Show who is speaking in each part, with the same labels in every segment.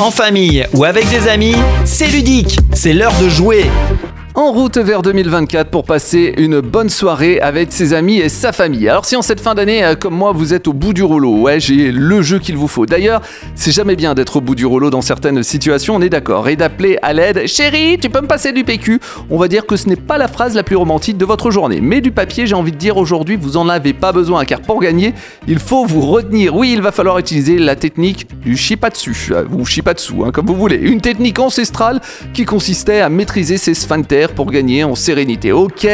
Speaker 1: En famille ou avec des amis, c'est ludique, c'est l'heure de jouer.
Speaker 2: En route vers 2024 pour passer une bonne soirée avec ses amis et sa famille. Alors si en cette fin d'année, euh, comme moi, vous êtes au bout du rouleau, ouais, j'ai le jeu qu'il vous faut. D'ailleurs, c'est jamais bien d'être au bout du rouleau dans certaines situations, on est d'accord. Et d'appeler à l'aide, chérie, tu peux me passer du PQ? On va dire que ce n'est pas la phrase la plus romantique de votre journée. Mais du papier, j'ai envie de dire aujourd'hui, vous en avez pas besoin, car pour gagner, il faut vous retenir. Oui, il va falloir utiliser la technique du shipatsu, euh, ou shipatsu, hein, comme vous voulez. Une technique ancestrale qui consistait à maîtriser ses sphincters pour gagner en sérénité. Ok,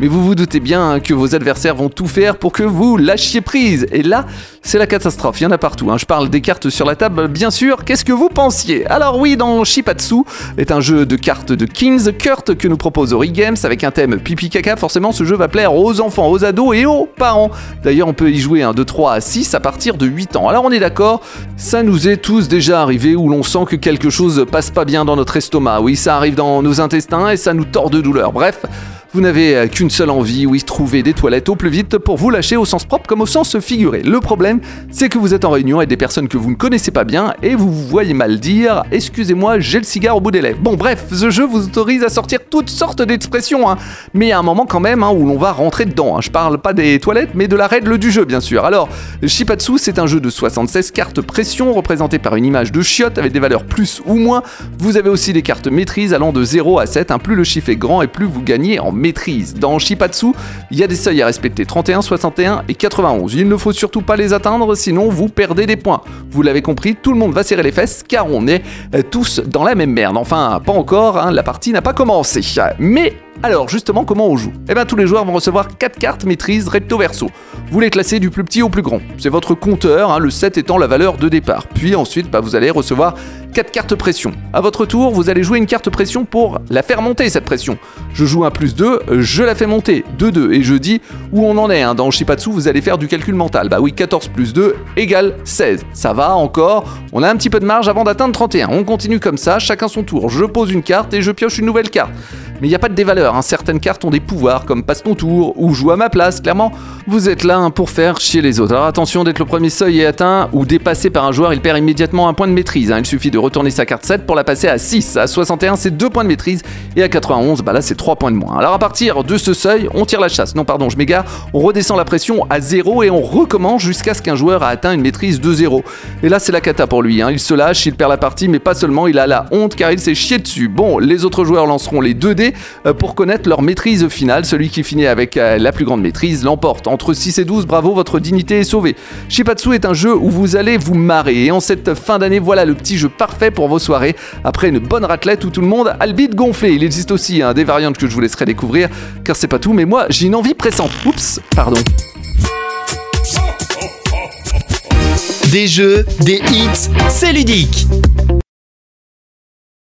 Speaker 2: mais vous vous doutez bien que vos adversaires vont tout faire pour que vous lâchiez prise. Et là, c'est la catastrophe. Il y en a partout. Hein. Je parle des cartes sur la table, bien sûr. Qu'est-ce que vous pensiez? Alors oui, dans Shipatsu est un jeu de cartes de Kings Kurt que nous propose Ori Games avec un thème pipi caca. Forcément, ce jeu va plaire aux enfants, aux ados et aux parents. D'ailleurs, on peut y jouer un de 3 à 6 à partir de 8 ans. Alors on est d'accord, ça nous est tous déjà arrivé où l'on sent que quelque chose passe pas bien dans notre estomac. Oui, ça arrive dans nos intestins et ça nous tord de douleur. Bref, vous n'avez euh, qu'une seule envie, oui, trouver des toilettes au plus vite pour vous lâcher au sens propre comme au sens figuré. Le problème, c'est que vous êtes en réunion avec des personnes que vous ne connaissez pas bien et vous vous voyez mal dire Excusez-moi, j'ai le cigare au bout des lèvres. Bon, bref, ce jeu vous autorise à sortir toutes sortes d'expressions, hein. mais il y a un moment quand même hein, où l'on va rentrer dedans. Hein. Je parle pas des toilettes, mais de la règle du jeu, bien sûr. Alors, Shipatsu, c'est un jeu de 76 cartes pression représenté par une image de chiotte avec des valeurs plus ou moins. Vous avez aussi des cartes maîtrise allant de 0 à 7. Plus le chiffre est grand et plus vous gagnez en maîtrise. Dans Shipatsu, il y a des seuils à respecter 31, 61 et 91. Il ne faut surtout pas les atteindre, sinon vous perdez des points. Vous l'avez compris, tout le monde va serrer les fesses car on est euh, tous dans la même merde. Enfin, pas encore, hein, la partie n'a pas commencé. Mais alors justement, comment on joue? Eh bien tous les joueurs vont recevoir 4 cartes maîtrise recto verso. Vous les classez du plus petit au plus grand. C'est votre compteur, hein, le 7 étant la valeur de départ. Puis ensuite, bah, vous allez recevoir 4 cartes pression. A votre tour, vous allez jouer une carte pression pour la faire monter cette pression. Je joue un plus 2, je la fais monter, 2-2, et je dis où on en est. Hein. Dans Shipatsu, vous allez faire du calcul mental. Bah oui, 14 plus 2 égale 16. Ça va encore, on a un petit peu de marge avant d'atteindre 31. On continue comme ça, chacun son tour. Je pose une carte et je pioche une nouvelle carte. Mais il n'y a pas de dévaleur, hein. certaines cartes ont des pouvoirs comme passe ton tour ou joue à ma place, clairement. Vous êtes là hein, pour faire chier les autres. Alors attention, dès que le premier seuil est atteint ou dépassé par un joueur, il perd immédiatement un point de maîtrise. Hein. Il suffit de retourner sa carte 7 pour la passer à 6. À 61, c'est 2 points de maîtrise et à 91, bah là c'est 3 points de moins. Alors à partir de ce seuil, on tire la chasse. Non, pardon, je m'égare. On redescend la pression à 0 et on recommence jusqu'à ce qu'un joueur a atteint une maîtrise de 0. Et là, c'est la cata pour lui. Il se lâche, il perd la partie, mais pas seulement, il a la honte car il s'est chié dessus. Bon, les autres joueurs lanceront les 2 dés euh, pour connaître leur maîtrise finale. Celui qui finit avec euh, la plus grande maîtrise l'emporte. Entre 6 et 12, bravo, votre dignité est sauvée. Shipatsu est un jeu où vous allez vous marrer. Et en cette fin d'année, voilà le petit jeu parfait pour vos soirées. Après une bonne raclette où tout le monde a le bide gonflé. Il existe aussi hein, des variantes que je vous laisserai découvrir, car c'est pas tout, mais moi j'ai une envie pressante. Oups, pardon.
Speaker 1: Des jeux, des hits, c'est ludique.